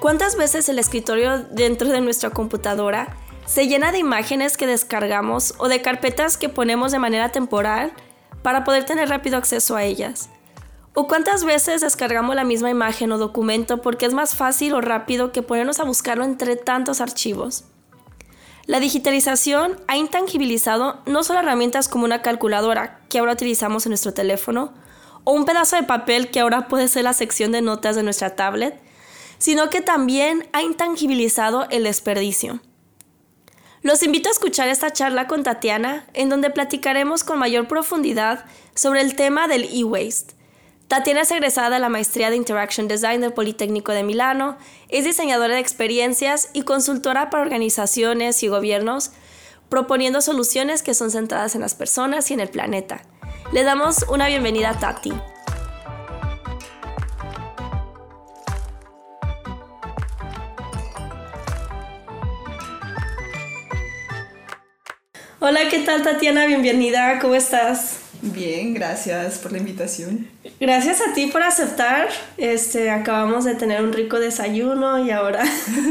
¿Cuántas veces el escritorio dentro de nuestra computadora se llena de imágenes que descargamos o de carpetas que ponemos de manera temporal para poder tener rápido acceso a ellas? ¿O cuántas veces descargamos la misma imagen o documento porque es más fácil o rápido que ponernos a buscarlo entre tantos archivos? La digitalización ha intangibilizado no solo herramientas como una calculadora que ahora utilizamos en nuestro teléfono, o un pedazo de papel que ahora puede ser la sección de notas de nuestra tablet, sino que también ha intangibilizado el desperdicio. Los invito a escuchar esta charla con Tatiana, en donde platicaremos con mayor profundidad sobre el tema del e-waste Tatiana es egresada de la maestría de Interaction Design del Politécnico de Milano, es diseñadora de experiencias y consultora para organizaciones y gobiernos, proponiendo soluciones que son centradas en las personas y en el planeta. Le damos una bienvenida a Tati. Hola, ¿qué tal Tatiana? Bienvenida, ¿cómo estás? Bien, gracias por la invitación. Gracias a ti por aceptar. Este, acabamos de tener un rico desayuno y ahora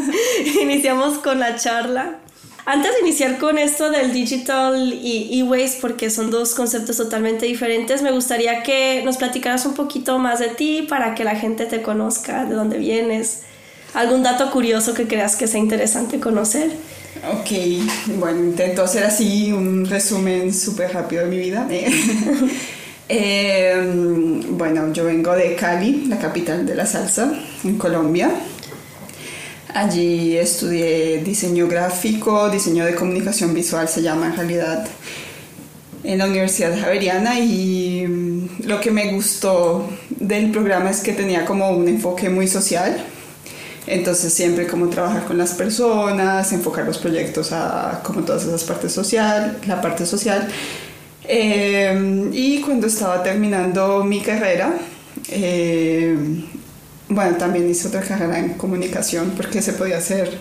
iniciamos con la charla. Antes de iniciar con esto del digital y e-waste, porque son dos conceptos totalmente diferentes, me gustaría que nos platicaras un poquito más de ti para que la gente te conozca, de dónde vienes, algún dato curioso que creas que sea interesante conocer. Ok, bueno, intento hacer así un resumen súper rápido de mi vida. Em, bueno, yo vengo de Cali, la capital de la salsa, en Colombia. Allí estudié diseño gráfico, diseño de comunicación visual se llama en realidad, en la Universidad Javeriana y mm, lo que me gustó del programa es que tenía como un enfoque muy social entonces siempre como trabajar con las personas, enfocar los proyectos a como todas esas partes social, la parte social. Eh, y cuando estaba terminando mi carrera, eh, bueno, también hice otra carrera en comunicación porque se podía hacer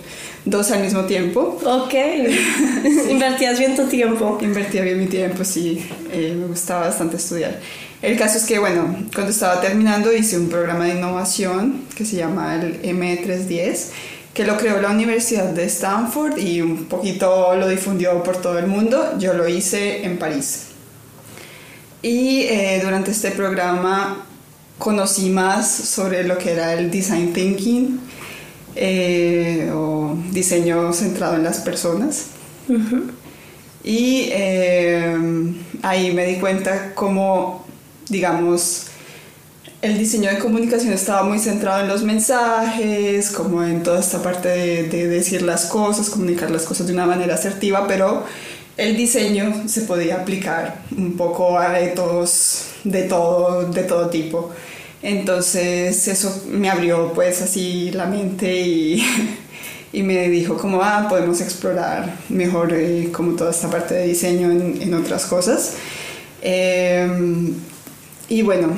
dos al mismo tiempo. Ok, invertías bien tu tiempo. Invertía bien mi tiempo, sí, eh, me gustaba bastante estudiar. El caso es que, bueno, cuando estaba terminando hice un programa de innovación que se llama el M310, que lo creó la Universidad de Stanford y un poquito lo difundió por todo el mundo. Yo lo hice en París. Y eh, durante este programa conocí más sobre lo que era el design thinking eh, o diseño centrado en las personas. Y eh, ahí me di cuenta cómo digamos, el diseño de comunicación estaba muy centrado en los mensajes, como en toda esta parte de, decir las cosas, comunicar las cosas de una manera asertiva, pero el diseño se podía aplicar un poco a retos de todo, de todo tipo. Entonces eso me abrió pues así la mente y, y me dijo como, ah, podemos explorar mejor eh, como toda esta parte de diseño en, en otras cosas. Eh, y bueno,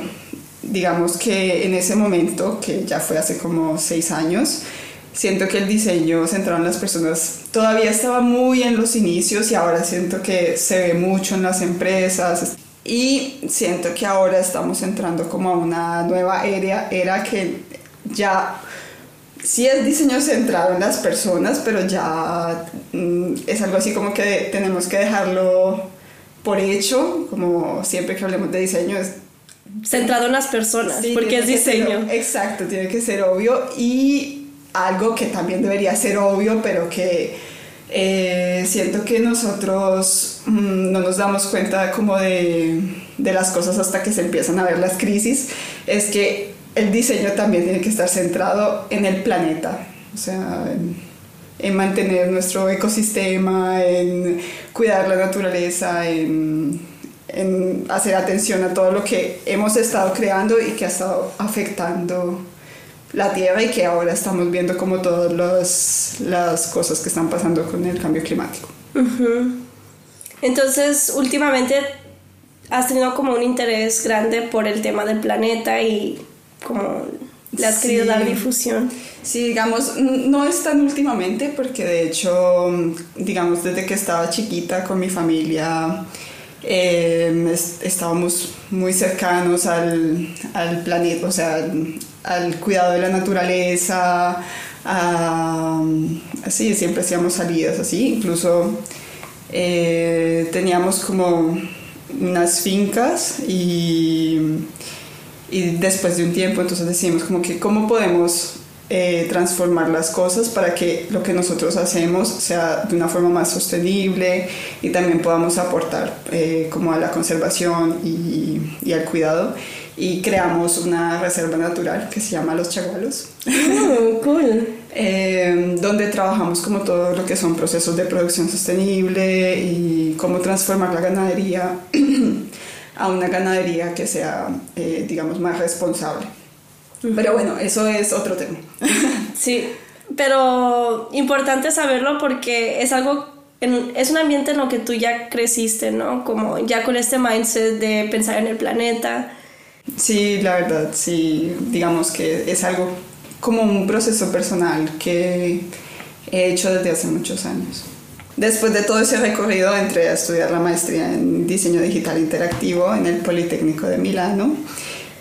digamos que en ese momento, que ya fue hace como seis años, siento que el diseño centrado en las personas todavía estaba muy en los inicios y ahora siento que se ve mucho en las empresas y siento que ahora estamos entrando como a una nueva era, era que ya sí es diseño centrado en las personas, pero ya mm, es algo así como que tenemos que dejarlo por hecho, como siempre que hablemos de diseño es centrado en las personas, porque es diseño. exacto, tiene que ser obvio y algo que también debería ser obvio, pero que eh, siento que nosotros mm, no nos damos cuenta como de, de, las cosas hasta que se empiezan a ver las crisis, es que el diseño también tiene que estar centrado en el planeta, o sea, en, en mantener nuestro ecosistema, en cuidar la naturaleza, en en hacer atención a todo lo que hemos estado creando y que ha estado afectando la Tierra y que ahora estamos viendo como todas las cosas que están pasando con el cambio climático. Entonces, últimamente has tenido como un interés grande por el tema del planeta y como le has querido dar difusión. Sí, digamos, no es tan últimamente porque de hecho, digamos, desde que estaba chiquita con mi familia, eh, estábamos muy cercanos al, al, planeta, o sea, al cuidado de la naturaleza, así, siempre hacíamos salidas así, incluso eh, teníamos como unas fincas y, y después de un tiempo entonces decimos como que cómo podemos eh, transformar las cosas para que lo que nosotros hacemos sea de una forma más sostenible y también podamos aportar eh, como a la conservación y, al cuidado y creamos una reserva natural que se llama Los Chagualos. Oh, cool. eh, donde trabajamos como todo lo que son procesos de producción sostenible y cómo transformar la ganadería a una ganadería que sea, eh, digamos, más responsable. Pero bueno, eso es otro tema. sí, pero importante saberlo porque es algo, en, es un ambiente en lo que tú ya creciste, ¿no? Como ya con este mindset de pensar en el planeta. Sí, la verdad, sí, digamos que es algo como un proceso personal que he hecho desde hace muchos años. Después de todo ese recorrido entré a estudiar la maestría en diseño digital interactivo en el Politécnico de Milano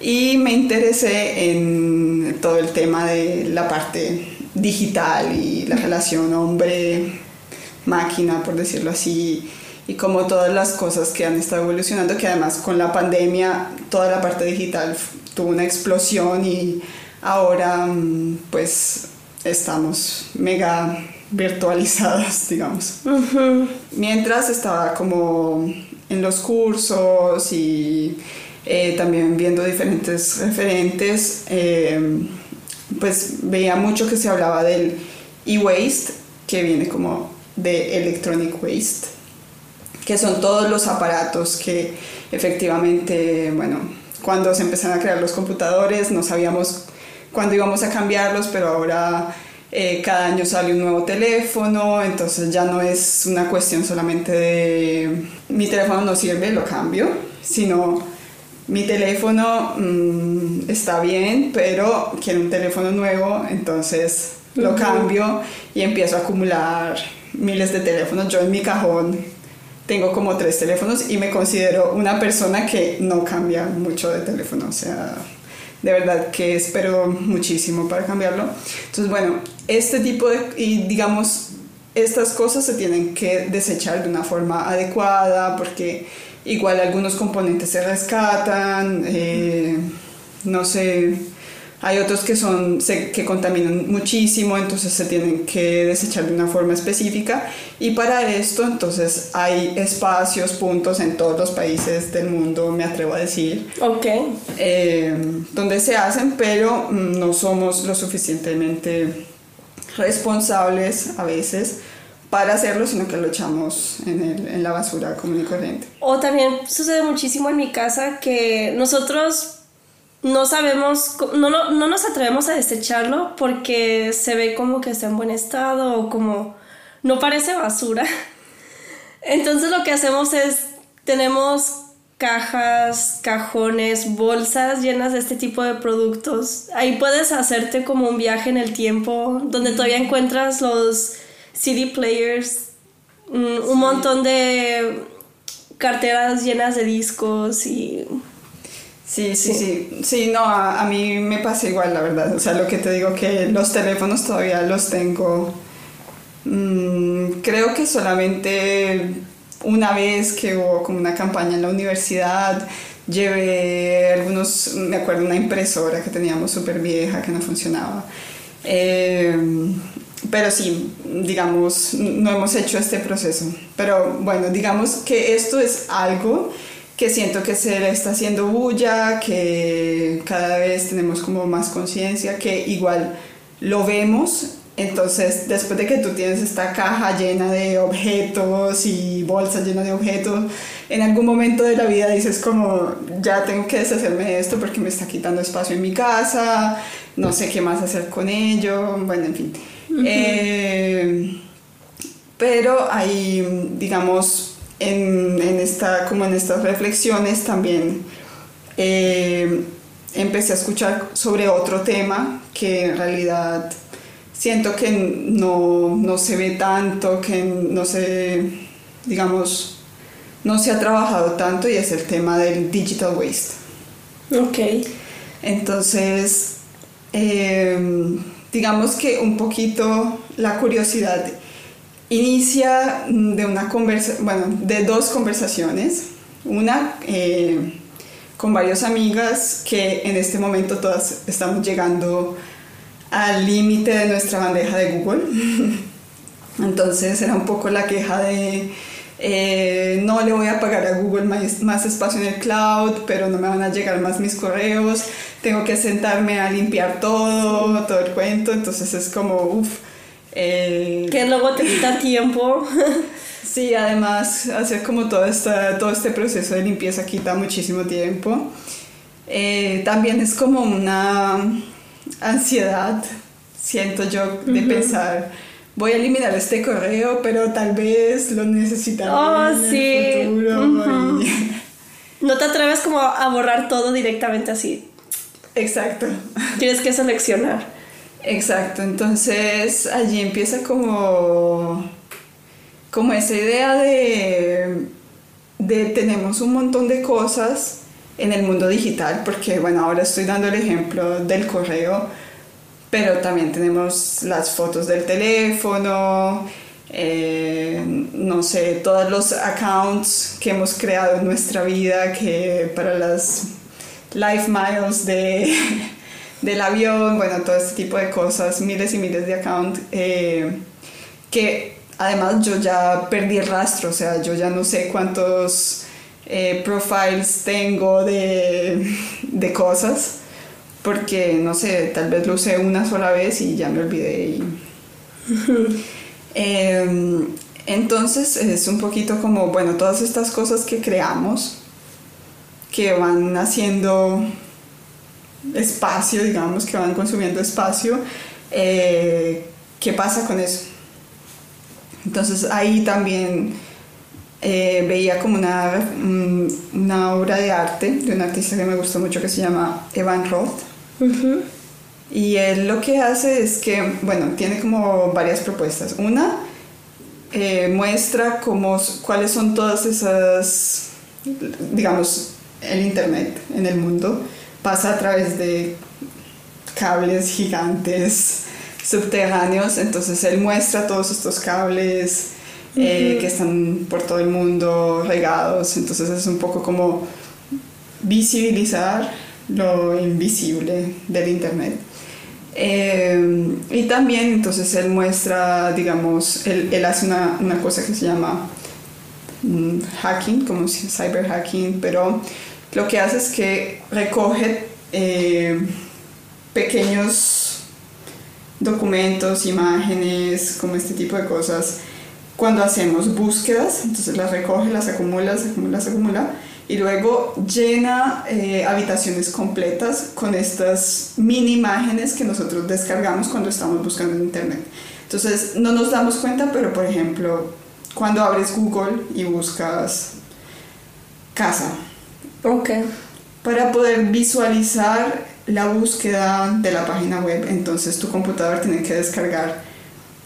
y me interesé en todo el tema de la parte digital y la relación hombre-máquina, por decirlo así, y como todas las cosas que han estado evolucionando, que además con la pandemia toda la parte digital tuvo una explosión y ahora mm, pues estamos mega virtualizadas, digamos. Mientras estaba como en los cursos y eh, también viendo diferentes referentes, eh, pues veía mucho que se hablaba del e-waste, que viene como de electronic waste, que son todos los aparatos que efectivamente, bueno, cuando se empezaron a crear los computadores no sabíamos cuándo íbamos a cambiarlos, pero ahora eh, cada año sale un nuevo teléfono, entonces ya no es una cuestión solamente de mi teléfono no sirve, lo cambio, sino mi teléfono mmm, está bien, pero quiero un teléfono nuevo, entonces lo cambio y empiezo a acumular miles de teléfonos. Yo en mi cajón tengo como tres teléfonos y me considero una persona que no cambia mucho de teléfono, o sea, de verdad que espero muchísimo para cambiarlo. Entonces, bueno, este tipo de, y digamos, estas cosas se tienen que desechar de una forma adecuada porque Igual algunos componentes se rescatan, eh, no sé, hay otros que, son, se, que contaminan muchísimo, entonces se tienen que desechar de una forma específica. Y para esto, entonces, hay espacios, puntos en todos los países del mundo, me atrevo a decir. Ok. Eh, donde se hacen, pero mm, no somos lo suficientemente responsables a veces para hacerlo, sino que lo echamos en, el, en, la basura común y corriente. O también sucede muchísimo en mi casa que nosotros no sabemos, no, no, no, nos atrevemos a desecharlo porque se ve como que está en buen estado o como no parece basura. Entonces lo que hacemos es, tenemos cajas, cajones, bolsas llenas de este tipo de productos. Ahí puedes hacerte como un viaje en el tiempo donde todavía encuentras los CD players, un, un montón de carteras llenas de discos y... Sí, sí, sí, sí, no, a, a, mí me pasa igual, la verdad. O sea, lo que te digo que los teléfonos todavía los tengo, mmm, creo que solamente una vez que hubo como una campaña en la universidad, llevé algunos, me acuerdo, una impresora que teníamos súper vieja que no funcionaba. Eh, pero sí, digamos, no hemos hecho este proceso. Pero bueno, digamos que esto es algo que siento que se le está haciendo bulla, que cada vez tenemos como más conciencia, que igual lo vemos Entonces, después de que tú tienes esta caja llena de objetos y bolsas llenas de objetos, en algún momento de la vida dices como, ya tengo que deshacerme de esto porque me está quitando espacio en mi casa, no sé qué más hacer con ello, bueno, en fin. Eh, pero hay, digamos, en, en, esta, como en estas reflexiones también eh, empecé a escuchar sobre otro tema que en realidad siento que no, no, se ve tanto, que no se, digamos, no se ha trabajado tanto y es el tema del digital waste. Ok. Entonces, em, digamos que un poquito la curiosidad inicia de una conversa, bueno, de dos conversaciones. Una eh, con varias amigas que en este momento todas estamos llegando al límite de nuestra bandeja de Google. Entonces era un poco la queja de eh, no le voy a pagar a Google más, más, espacio en el cloud, pero no me van a llegar más mis correos, tengo que sentarme a limpiar todo, todo el cuento, entonces es como, uff. Eh, que luego te quita tiempo. sí, además hacer como todo, esta, todo este proceso de limpieza quita muchísimo tiempo. Eh, también es como una ansiedad, siento yo, de pensar, voy a eliminar este correo, pero tal vez lo necesitaré oh, en sí. el futuro. No te atreves como a borrar todo directamente así. Exacto. Tienes que seleccionar. Exacto, entonces allí empieza como, como esa idea de, de tenemos un montón de cosas en el mundo digital, porque bueno, ahora estoy dando el ejemplo del correo, pero también tenemos las fotos del teléfono, eh, no sé, todos los accounts que hemos creado en nuestra vida, que para las life miles de, del avión, bueno, todo este tipo de cosas, miles y miles de accounts, eh, que además yo ya perdí el rastro, o sea, yo ya no sé cuántos eh, profiles tengo de, de, cosas, porque no sé, tal vez lo usé una sola vez y ya me olvidé. Em, entonces es un poquito como, bueno, todas estas cosas que creamos, que van haciendo espacio, digamos, que van consumiendo espacio, eh, ¿qué pasa con eso? Entonces ahí también eh, veía como una, mm, una, obra de arte de un artista que me gustó mucho que se llama Evan Roth. Y él lo que hace es que, bueno, tiene como varias propuestas. Una, eh, muestra cómo, cuáles son todas esas, digamos, el Internet en el mundo. Pasa a través de cables gigantes subterráneos, entonces él muestra todos estos cables eh, que están por todo el mundo regados, entonces es un poco como visibilizar lo invisible del Internet. Eh, y también entonces él muestra, digamos, él, él hace una, una, cosa que se llama mm, hacking, como cyber hacking, pero lo que hace es que recoge eh, pequeños documentos, imágenes, como este tipo de cosas, cuando hacemos búsquedas, entonces las recoge, las acumula, las acumula, las acumula y luego llena eh, habitaciones completas con estas mini imágenes que nosotros descargamos cuando estamos buscando en internet. Entonces no nos damos cuenta, pero por ejemplo, cuando abres Google y buscas casa. Ok. Para poder visualizar la búsqueda de la página web, entonces tu computador tiene que descargar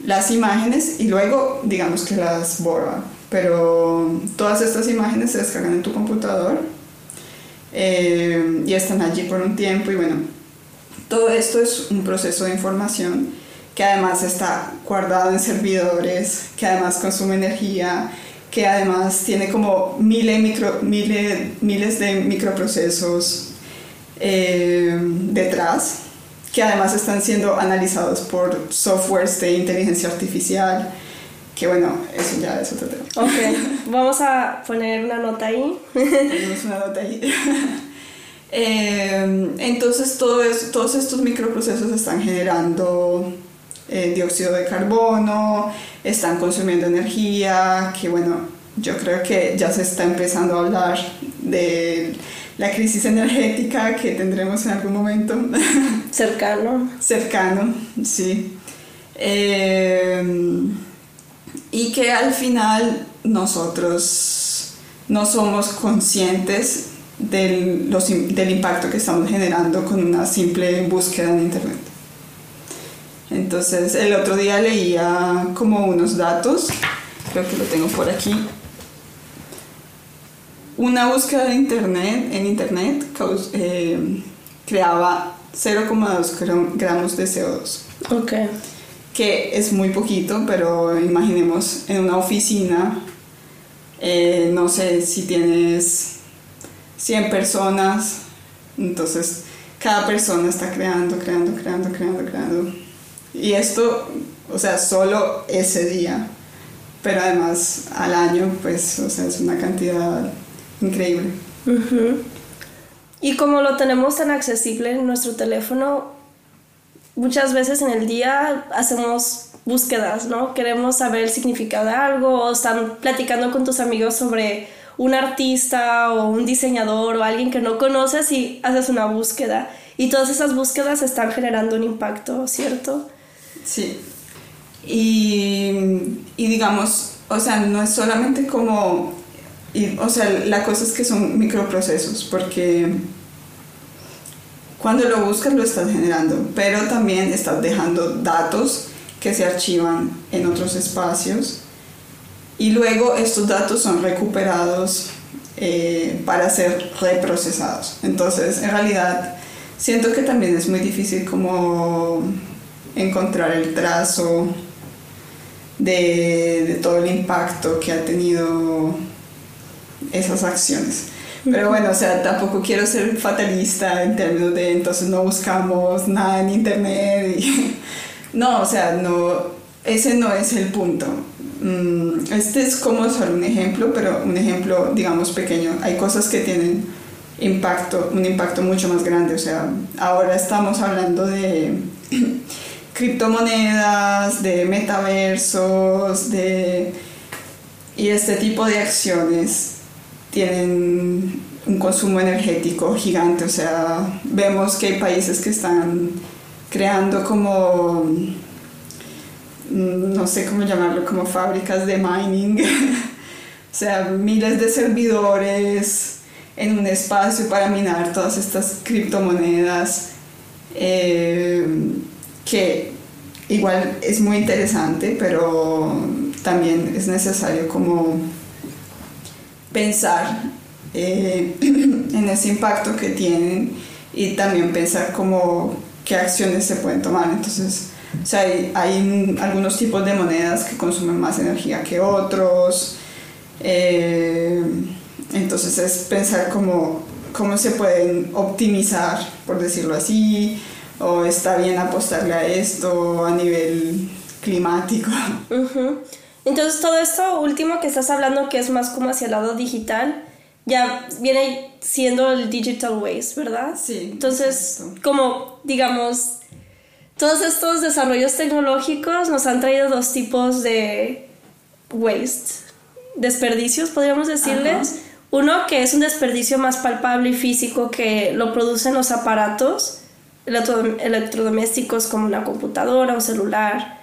las imágenes y luego digamos que las borra. Pero todas estas imágenes se descargan en tu computador eh, y están allí por un tiempo y bueno, todo esto es un proceso de información que además está guardado en servidores, que además consume energía, que además tiene como miles, micro, miles, miles de microprocesos eh, detrás que además están siendo analizados por softwares de inteligencia artificial, que bueno, eso ya es otro tema. Ok, vamos a poner una nota ahí. Ponemos una nota ahí. Eh, entonces todo todos estos microprocesos están generando eh, dióxido de carbono, están consumiendo energía, que bueno, yo creo que ya se está empezando a hablar de la crisis energética que tendremos en algún momento. Cercano. Cercano, sí. Eh, y que al final nosotros no somos conscientes del, del impacto que estamos generando con una simple búsqueda en Internet. Entonces, el otro día leía como unos datos, creo que lo tengo por aquí. Una búsqueda de internet, en Internet eh, creaba 0,2 gramos de CO2. Ok. Que es muy poquito, pero imaginemos en una oficina, eh, no sé si tienes 100 personas, entonces cada persona está creando, creando, creando, creando, creando. Y esto, o sea, solo ese día, pero además al año, pues, o sea, es una cantidad increíble. Y como lo tenemos tan accesible en nuestro teléfono, muchas veces en el día hacemos búsquedas, ¿no? Queremos saber el significado de algo o están platicando con tus amigos sobre un artista o un diseñador o alguien que no conoces y haces una búsqueda. Y todas esas búsquedas están generando un impacto, ¿cierto? Sí. Y, y digamos, o sea, no es solamente como, o sea, la cosa es que son microprocesos, porque cuando lo buscas lo estás generando, pero también estás dejando datos que se archivan en otros espacios y luego estos datos son recuperados eh, para ser reprocesados. Entonces, en realidad, siento que también es muy difícil como encontrar el trazo de, todo el impacto que ha tenido esas acciones. Pero bueno, o sea, tampoco quiero ser fatalista en términos de entonces no buscamos nada en internet. no, o sea, no, ese no es el punto. Mm, este es como solo un ejemplo, pero un ejemplo, digamos, pequeño. Hay cosas que tienen impacto, un impacto mucho más grande. O sea, ahora estamos hablando de criptomonedas, de metaversos, de... Y este tipo de acciones tienen un consumo energético gigante, o sea, vemos que hay países que están creando como, mm, no sé cómo llamarlo, como fábricas de mining, o sea, miles de servidores en un espacio para minar todas estas criptomonedas. Eh, que igual es muy interesante, pero también es necesario como pensar eh, en ese impacto que tienen y también pensar como qué acciones se pueden tomar. Entonces, o sea, hay, algunos tipos de monedas que consumen más energía que otros. Eh, entonces es pensar cómo, cómo se pueden optimizar, por decirlo así, o está bien apostarle a esto a nivel climático. Entonces todo esto último que estás hablando que es más como hacia el lado digital, ya viene siendo el digital waste, ¿verdad? Sí. Entonces, como digamos, todos estos desarrollos tecnológicos nos han traído dos tipos de waste, desperdicios, podríamos decirles. Uno que es un desperdicio más palpable y físico que lo producen los aparatos electrodomésticos como una computadora, un celular,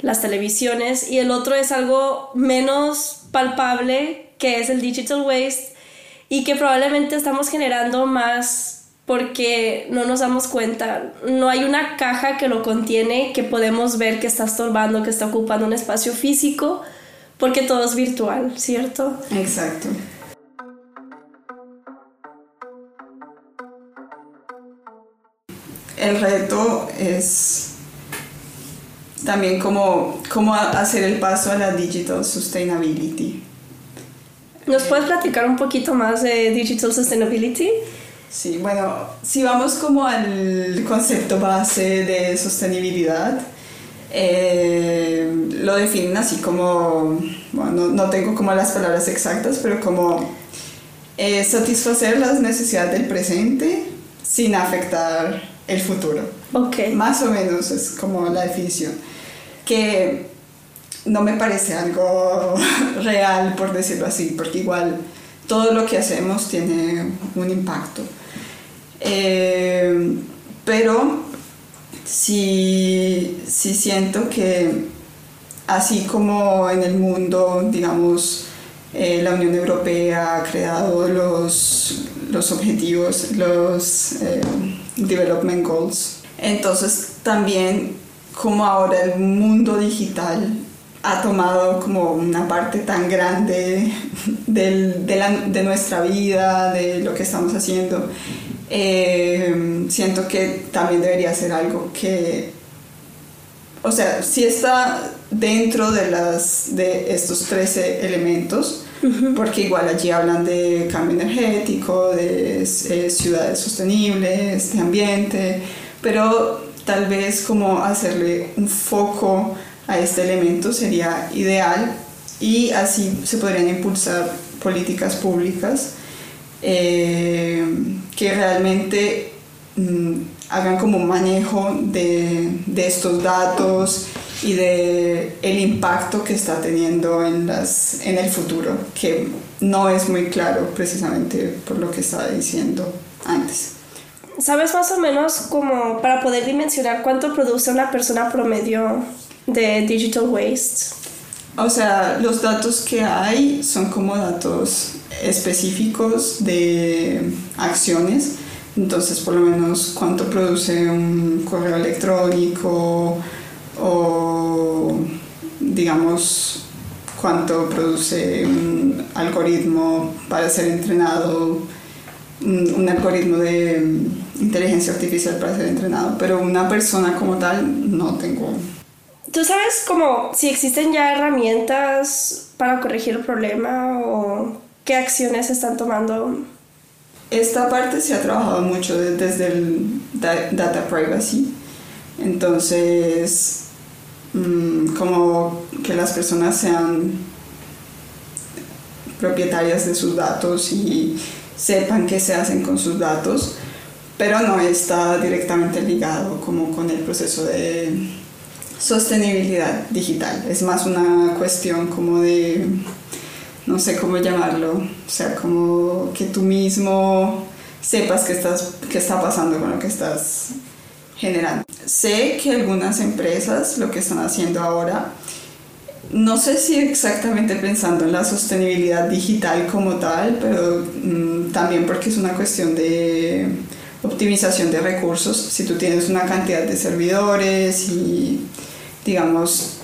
las televisiones, y el otro es algo menos palpable, que es el digital waste, y que probablemente estamos generando más porque no nos damos cuenta. No hay una caja que lo contiene que podemos ver que está estorbando, que está ocupando un espacio físico, porque todo es virtual, ¿cierto? Exacto. El reto es también cómo, cómo hacer el paso a la digital sustainability. ¿Nos puedes platicar un poquito más de digital sustainability? Sí, bueno, si vamos como al concepto base de sostenibilidad, eh, lo definen así como, bueno, no, tengo como las palabras exactas, pero como eh, satisfacer las necesidades del presente sin afectar el futuro. Ok. Más o menos es como la definición. Que no me parece algo real, por decirlo así, porque igual todo lo que hacemos tiene un impacto. Eh, pero sí, sí siento que así como en el mundo, digamos, eh, la Unión Europea ha creado los, los objetivos, los eh, Development Goals, entonces también como ahora el mundo digital ha tomado como una parte tan grande del, de, la, de, nuestra vida, de lo que estamos haciendo, eh, siento que también debería ser algo que, o sea, si está dentro de, las, de estos 13 elementos, porque igual allí hablan de cambio energético, de eh, ciudades sostenibles, de ambiente, pero tal vez como hacerle un foco a este elemento sería ideal y así se podrían impulsar políticas públicas eh, que realmente mm, hagan como un manejo de, de, estos datos y de el impacto que está teniendo en, las, en el futuro, que no es muy claro precisamente por lo que estaba diciendo antes. ¿Sabes más o menos como para poder dimensionar cuánto produce una persona promedio de digital waste? O sea, los datos que hay son como datos específicos de acciones. Entonces, por lo menos cuánto produce un correo electrónico o, digamos, cuánto produce un algoritmo para ser entrenado, un, algoritmo de inteligencia artificial para ser entrenado, pero una persona como tal no tengo ¿Tú sabes como si existen ya herramientas para corregir el problema o qué acciones están tomando? Esta parte se ha trabajado mucho desde el data privacy. Entonces, mm, como que las personas sean propietarias de sus datos y sepan qué se hacen con sus datos, pero no está directamente ligado como con el proceso de sostenibilidad digital. Es más una cuestión como de, no sé cómo llamarlo, o sea, como que tú mismo sepas qué, estás, qué está pasando con lo que estás generando. Sé que algunas empresas lo que están haciendo ahora, no sé si exactamente pensando en la sostenibilidad digital como tal, pero mm, también porque es una cuestión de optimización de recursos. Si tú tienes una cantidad de servidores y digamos,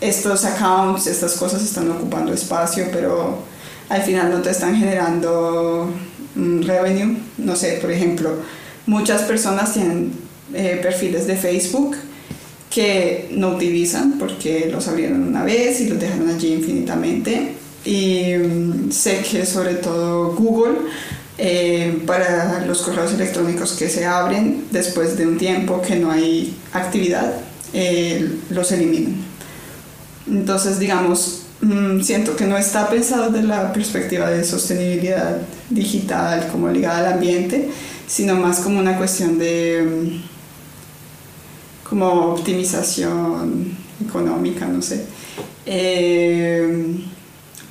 estos accounts, estas cosas están ocupando espacio, pero al final no te están generando un revenue. No sé, por ejemplo, muchas personas tienen eh, perfiles de Facebook que no utilizan porque los abrieron una vez y los dejaron allí infinitamente. Y mm, sé que sobre todo Google, eh, para los correos electrónicos que se abren después de un tiempo que no hay actividad, eh, los eliminan. Entonces, digamos, mm, siento que no está pensado desde la perspectiva de sostenibilidad digital como ligada al ambiente, sino más como una cuestión de mm, como optimización económica, no sé. Eh,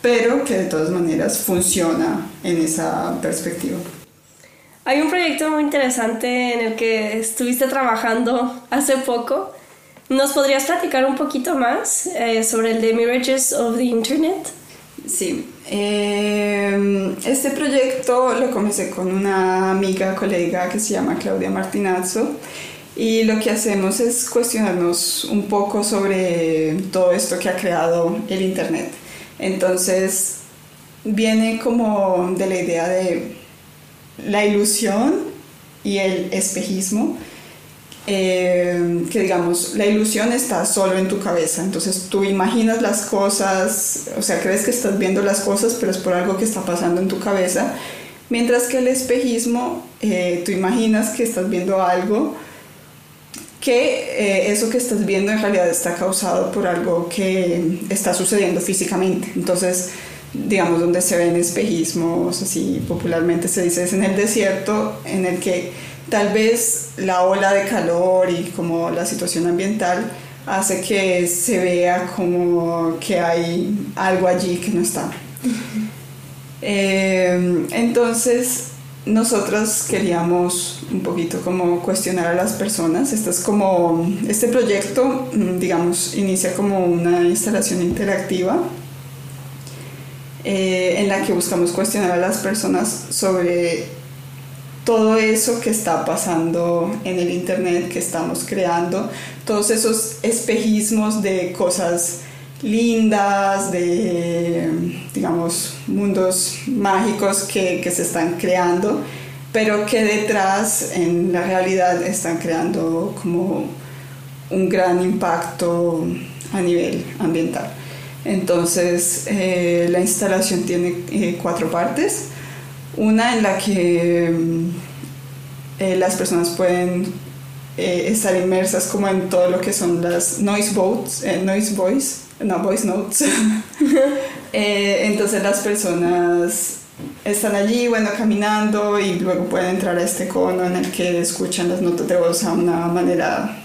pero que de todas maneras funciona en esa perspectiva. Hay un proyecto muy interesante en el que estuviste trabajando hace poco ¿Nos podrías platicar un poquito más eh, sobre el de Mirages of the Internet? Sí, eh, este proyecto lo comencé con una amiga, colega que se llama Claudia Martinazzo y lo que hacemos es cuestionarnos un poco sobre todo esto que ha creado el Internet. Entonces, viene como de la idea de la ilusión y el espejismo eh, que digamos, la ilusión está solo en tu cabeza, entonces tú imaginas las cosas, o sea, crees que estás viendo las cosas, pero es por algo que está pasando en tu cabeza, mientras que el espejismo, eh, tú imaginas que estás viendo algo que eh, eso que estás viendo en realidad está causado por algo que está sucediendo físicamente. Entonces, digamos, donde se ven espejismos, así popularmente se dice, es en el desierto en el que tal vez la ola de calor y como la situación ambiental hace que se vea como que hay algo allí que no está. Eh, entonces, nosotros queríamos un poquito como cuestionar a las personas. Es como, este proyecto, mm, digamos, inicia como una instalación interactiva eh, en la que buscamos cuestionar a las personas sobre todo eso que está pasando en el Internet, que estamos creando, todos esos espejismos de cosas lindas, de, digamos, mundos mágicos que, que, se están creando, pero que detrás en la realidad están creando como un gran impacto a nivel ambiental. Entonces, eh, la instalación tiene eh, cuatro partes. Una en la que eh, las personas pueden estar inmersas como en todo lo que son las noise boats, noise no, voice notes. entonces las personas están allí, bueno, caminando y luego pueden entrar a este cono en el que escuchan las notas de voz a una manera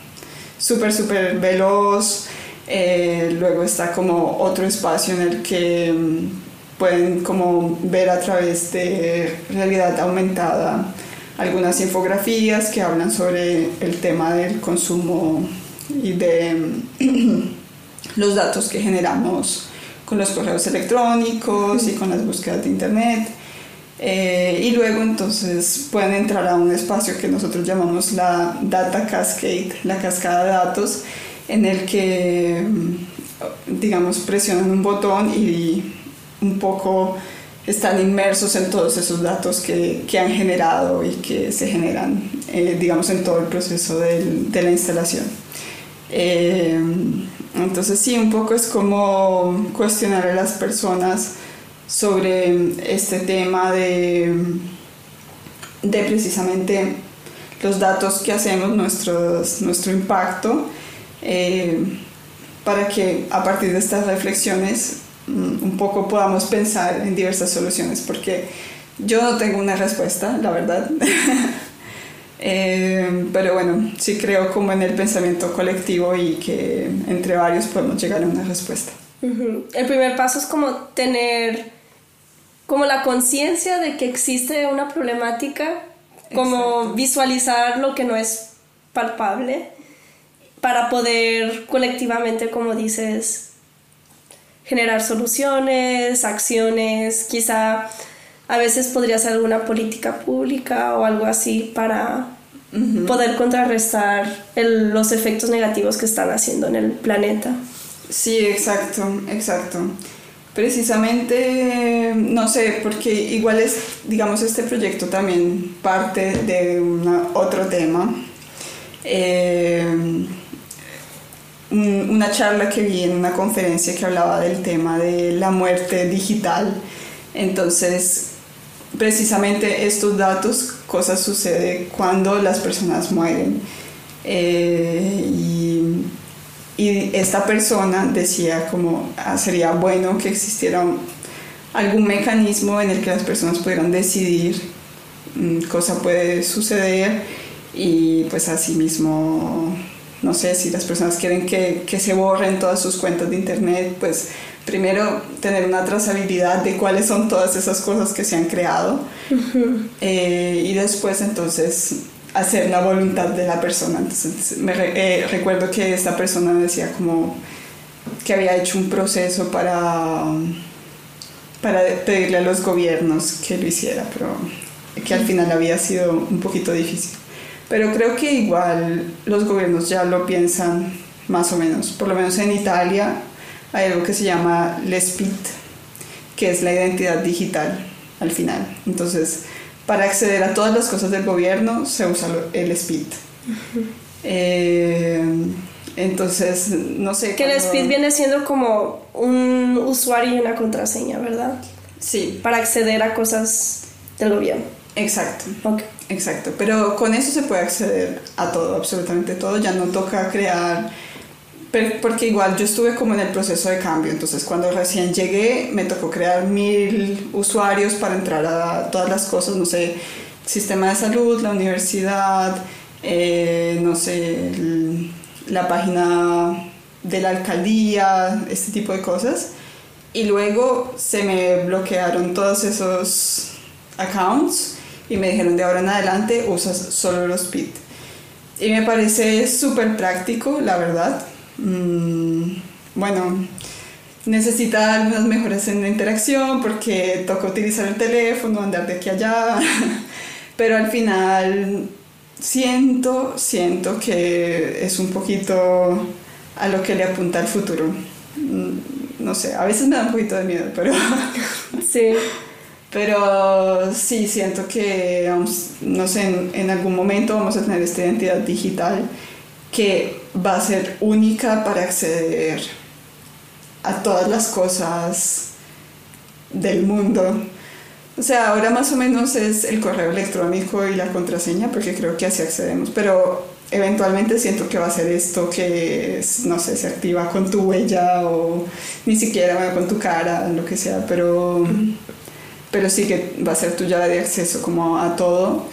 súper, súper veloz. Eh, luego está como otro espacio en el que mm, pueden como ver a través de realidad aumentada algunas infografías que hablan sobre el tema del consumo y de mm, los datos que generamos con los correos electrónicos y con las búsquedas de internet. Eh, y luego entonces pueden entrar a un espacio que nosotros llamamos la Data Cascade, la cascada de datos, en el que, digamos, presionan un botón y un poco están inmersos en todos esos datos que, que han generado y que se generan, eh, digamos, en todo el proceso del, de la instalación. Eh, entonces sí, un poco es como cuestionar a las personas sobre este tema de, de precisamente los datos que hacemos, nuestros, nuestro impacto eh, para que a partir de estas reflexiones mm, un poco podamos pensar en diversas soluciones, porque yo no tengo una respuesta, la verdad. Eh, pero bueno, sí creo como en el pensamiento colectivo y que entre varios podemos llegar a una respuesta. El primer paso es como tener como la conciencia de que existe una problemática, como visualizar lo que no es palpable para poder colectivamente, como dices, generar soluciones, acciones, quizá a veces podría ser alguna política pública o algo así para poder contrarrestar los efectos negativos que están haciendo en el planeta. Sí, exacto, exacto. Precisamente, no sé, porque igual es, digamos, este proyecto también parte de otro tema. Eh, una charla que vi en una conferencia que hablaba del tema de la muerte digital. Entonces, precisamente estos datos, cosas suceden cuando las personas mueren. Eh, y, y, esta persona decía como ah, sería bueno que existiera algún mecanismo en el que las personas pudieran decidir mm, cosa puede suceder y pues así mismo no sé, si las personas quieren que, que, se borren todas sus cuentas de internet, pues primero tener una trazabilidad de cuáles son todas esas cosas que se han creado eh, y después entonces hacer la voluntad de la persona. Entonces me eh, recuerdo que esta persona decía como que había hecho un proceso para, para pedirle a los gobiernos que lo hiciera, pero que al final había sido un poquito difícil. Pero creo que igual los gobiernos ya lo piensan más o menos. Por lo menos en Italia hay algo que se llama l'ESPIT, que es la identidad digital al final. Entonces, para acceder a todas las cosas del gobierno se usa el SPIT. Eh, entonces, no sé. Que el SPIT viene siendo como un usuario y una contraseña, ¿verdad? Sí. Para acceder a cosas del gobierno. Exacto. Exacto. Pero con eso se puede acceder a todo, absolutamente todo. Ya no toca crear. Porque igual yo estuve como en el proceso de cambio, entonces cuando recién llegué me tocó crear mil usuarios para entrar a todas las cosas, no sé, sistema de salud, la universidad, eh, no sé, la página de la alcaldía, este tipo de cosas. Y luego se me bloquearon todos esos accounts y me dijeron de ahora en adelante usas solo los PIT. Y me parece súper práctico, la verdad. Mm, bueno, necesita algunas mejoras en la interacción porque toca utilizar el teléfono, andar de aquí a allá, pero al final siento, siento que es un poquito a lo que le apunta el futuro. Mm, no sé, a veces me da un poquito de miedo, pero... sí. Pero sí, siento que, no sé, en, en, algún momento vamos a tener esta identidad digital que va a ser única para acceder a todas las cosas del mundo. O sea, ahora más o menos es el correo electrónico y la contraseña, porque creo que así accedemos, pero eventualmente siento que va a ser esto que, no sé, se activa con tu huella o ni siquiera con tu cara, lo que sea, pero, pero sí que va a ser tu llave de acceso como a todo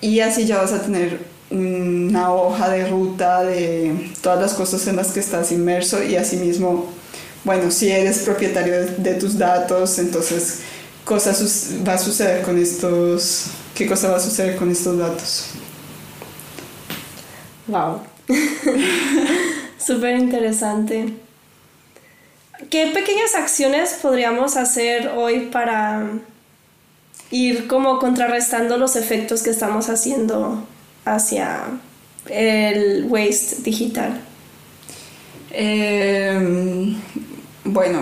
y así ya vas a tener una hoja de ruta de todas las cosas en las que estás inmerso y asimismo, bueno, si eres propietario de, tus datos, entonces va a suceder con estos, qué cosa va a suceder con estos datos. Wow. Súper interesante. ¿Qué pequeñas acciones podríamos hacer hoy para ir como contrarrestando los efectos que estamos haciendo hacia el waste digital? Em, bueno,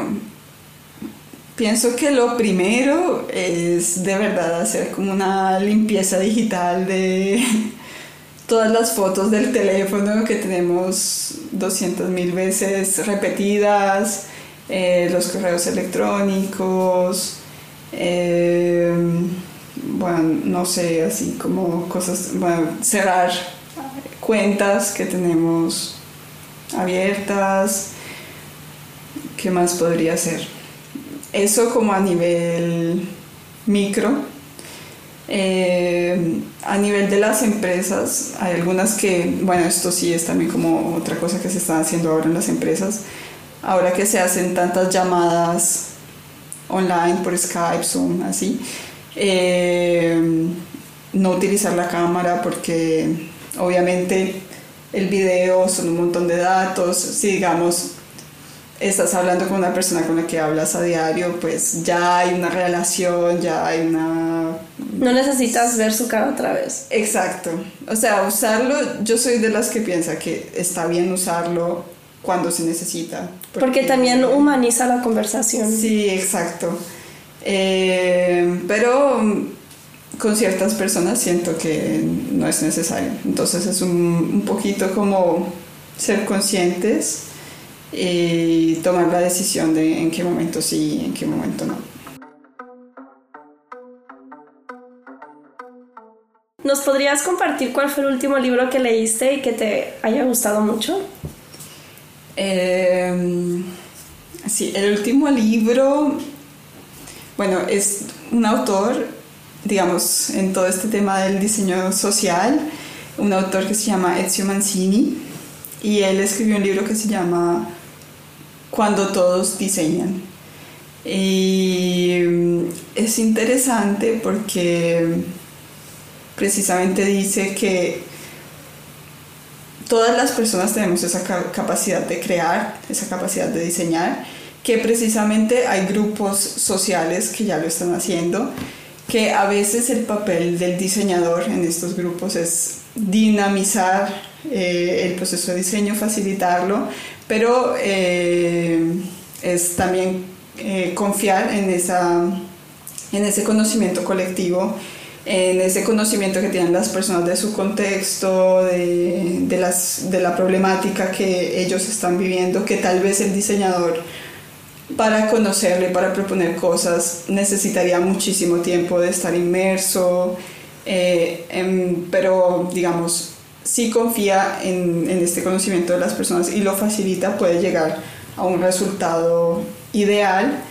pienso que lo primero es de verdad hacer como una limpieza digital de todas las fotos del teléfono que tenemos 200 mil veces repetidas, eh, los correos electrónicos, em, bueno, no sé, así como cosas, cerrar cuentas que tenemos abiertas, ¿qué más podría ser? Eso como a nivel micro. Eh, a nivel de las empresas, hay algunas que, bueno, esto sí es también como otra cosa que se está haciendo ahora en las empresas, ahora que se hacen tantas llamadas online por Skype, Zoom, así, eh, no utilizar la cámara porque obviamente el video son un montón de datos. Si digamos estás hablando con una persona con la que hablas a diario, pues ya hay una relación, ya hay una... No necesitas ver su cara otra vez. Exacto. O sea, usarlo, yo soy de las que piensa que está bien usarlo cuando se necesita. Porque, también humaniza la conversación. Sí, exacto. Eh, pero con ciertas personas siento que no es necesario. Entonces es un, un poquito como ser conscientes y tomar la decisión de en qué momento sí y en qué momento no. ¿Nos podrías compartir cuál fue el último libro que leíste y que te haya gustado mucho? Eh, sí, el último libro, bueno, es un autor, digamos, en todo este tema del diseño social, un autor que se llama Ezio Mancini, y él escribió un libro que se llama Cuando todos diseñan. Y mm, es interesante porque precisamente dice que todas las personas tenemos esa capacidad de crear, esa capacidad de diseñar, que precisamente hay grupos sociales que ya lo están haciendo, que a veces el papel del diseñador en estos grupos es dinamizar eh, el proceso de diseño, facilitarlo, pero eh, es también eh, confiar en, esa, en ese conocimiento colectivo en ese conocimiento que tienen las personas de su contexto, de, de, las, de la problemática que ellos están viviendo, que tal vez el diseñador para conocerle, para proponer cosas, necesitaría muchísimo tiempo de estar inmerso, eh, pero digamos, si confía en, en este conocimiento de las personas y lo facilita, puede llegar a un resultado ideal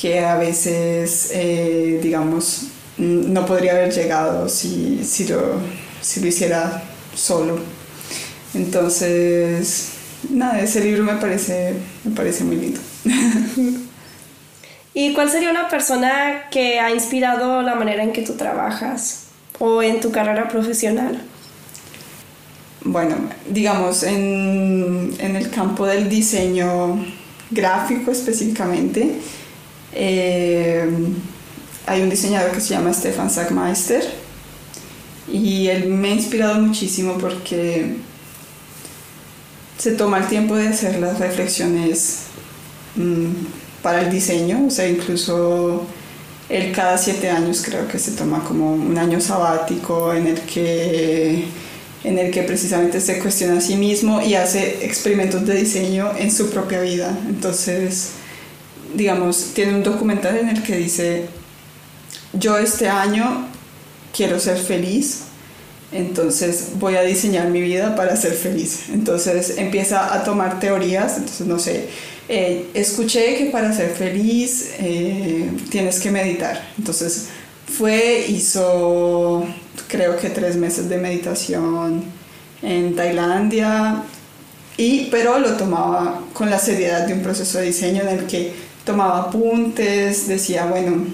que a veces, eh, digamos, no podría haber llegado si, si, lo, si lo hiciera solo. Entonces, nada, ese libro me parece, me parece muy lindo. ¿Y cuál sería una persona que ha inspirado la manera en que tú trabajas o en tu carrera profesional? Bueno, digamos, en, en el campo del diseño gráfico específicamente, eh, hay un diseñador que se llama Stefan Sackmeister y él me ha inspirado muchísimo porque se toma el tiempo de hacer las reflexiones mm, para el diseño, o sea, incluso él cada siete años creo que se toma como un año sabático en el que en el que precisamente se cuestiona a sí mismo y hace experimentos de diseño en su propia vida. Entonces, digamos, tiene un documental en el que dice, yo este año quiero ser feliz, entonces voy a diseñar mi vida para ser feliz. Entonces empieza a tomar teorías, entonces no sé, eh, escuché que para ser feliz eh, tienes que meditar. Entonces fue, hizo creo que tres meses de meditación en Tailandia, y, pero lo tomaba con la seriedad de un proceso de diseño en el que tomaba apuntes, decía, bueno,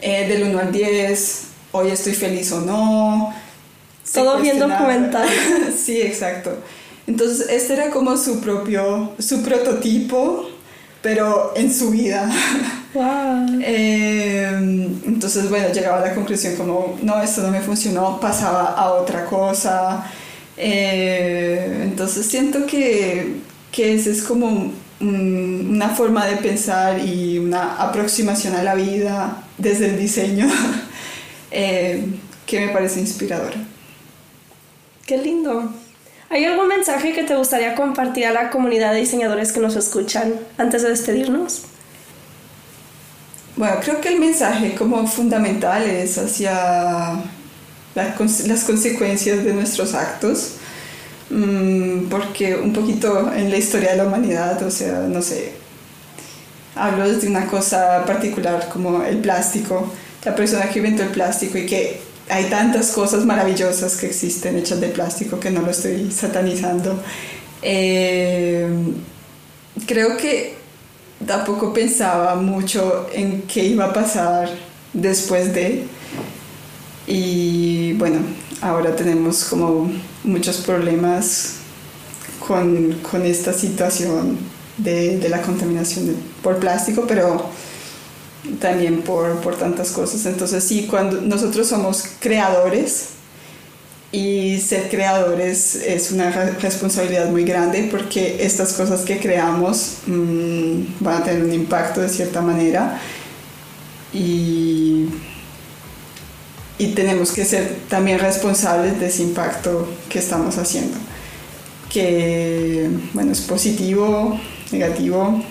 eh, del 1 al 10, hoy estoy feliz o no. Todo bien documentado. sí, exacto. Entonces, este era como su propio, su prototipo, pero en su vida. Wow. Em, entonces, bueno, llegaba a la conclusión como, no, esto no me funcionó, pasaba a otra cosa. Eh, entonces, siento que, que esa es como una forma de pensar y una aproximación a la vida desde el diseño eh, que me parece inspiradora. Qué lindo. ¿Hay algún mensaje que te gustaría compartir a la comunidad de diseñadores que nos escuchan antes de despedirnos? Bueno, creo que el mensaje como fundamental es hacia las consecuencias de nuestros actos, mm, porque un poquito en la historia de la humanidad, o sea, no sé, hablo de una cosa particular como el plástico, la persona que inventó el plástico y que hay tantas cosas maravillosas que existen hechas de plástico que no lo estoy satanizando. Eh, creo que tampoco pensaba mucho en qué iba a pasar después de. Y bueno, ahora tenemos como muchos problemas con, con esta situación de, de la contaminación por plástico, pero también por, por tantas cosas. Entonces sí, cuando nosotros somos creadores, y ser creadores es una responsabilidad muy grande porque estas cosas que creamos mmm, van a tener un impacto de cierta manera y, y tenemos que ser también responsables de ese impacto que estamos haciendo que bueno es positivo negativo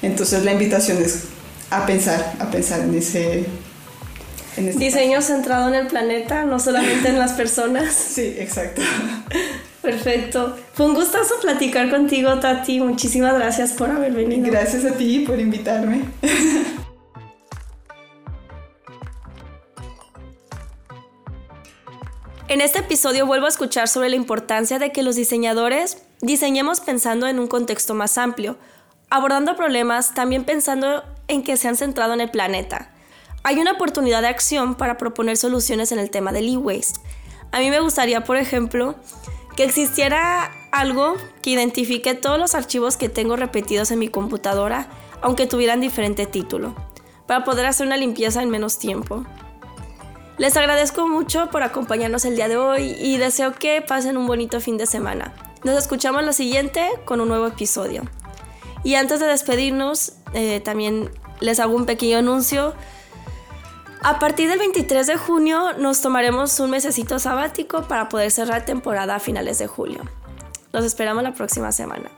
entonces la invitación es a pensar, a pensar en ese... Diseño centrado en el planeta, no solamente en las personas. Sí, exacto. Perfecto. Fue un gustazo platicar contigo, Tati. Muchísimas gracias por haber venido. Gracias a ti por invitarme. En este episodio vuelvo a escuchar sobre la importancia de que los diseñadores diseñemos pensando en un contexto más amplio, abordando problemas también pensando en que se han centrado en el planeta. Hay una oportunidad de acción para proponer soluciones en el tema del e-waste. A mí me gustaría, por ejemplo, que existiera algo que identifique todos los archivos que tengo repetidos en mi computadora, aunque tuvieran diferente título, para poder hacer una limpieza en menos tiempo. Les agradezco mucho por acompañarnos el día de hoy y deseo que pasen un bonito fin de semana. Nos escuchamos la siguiente con un nuevo episodio. Y antes de despedirnos, eh, también les hago un pequeño anuncio. A partir del 23 de junio nos tomaremos un mesecito sabático para poder cerrar temporada a finales de julio. Los esperamos la próxima semana.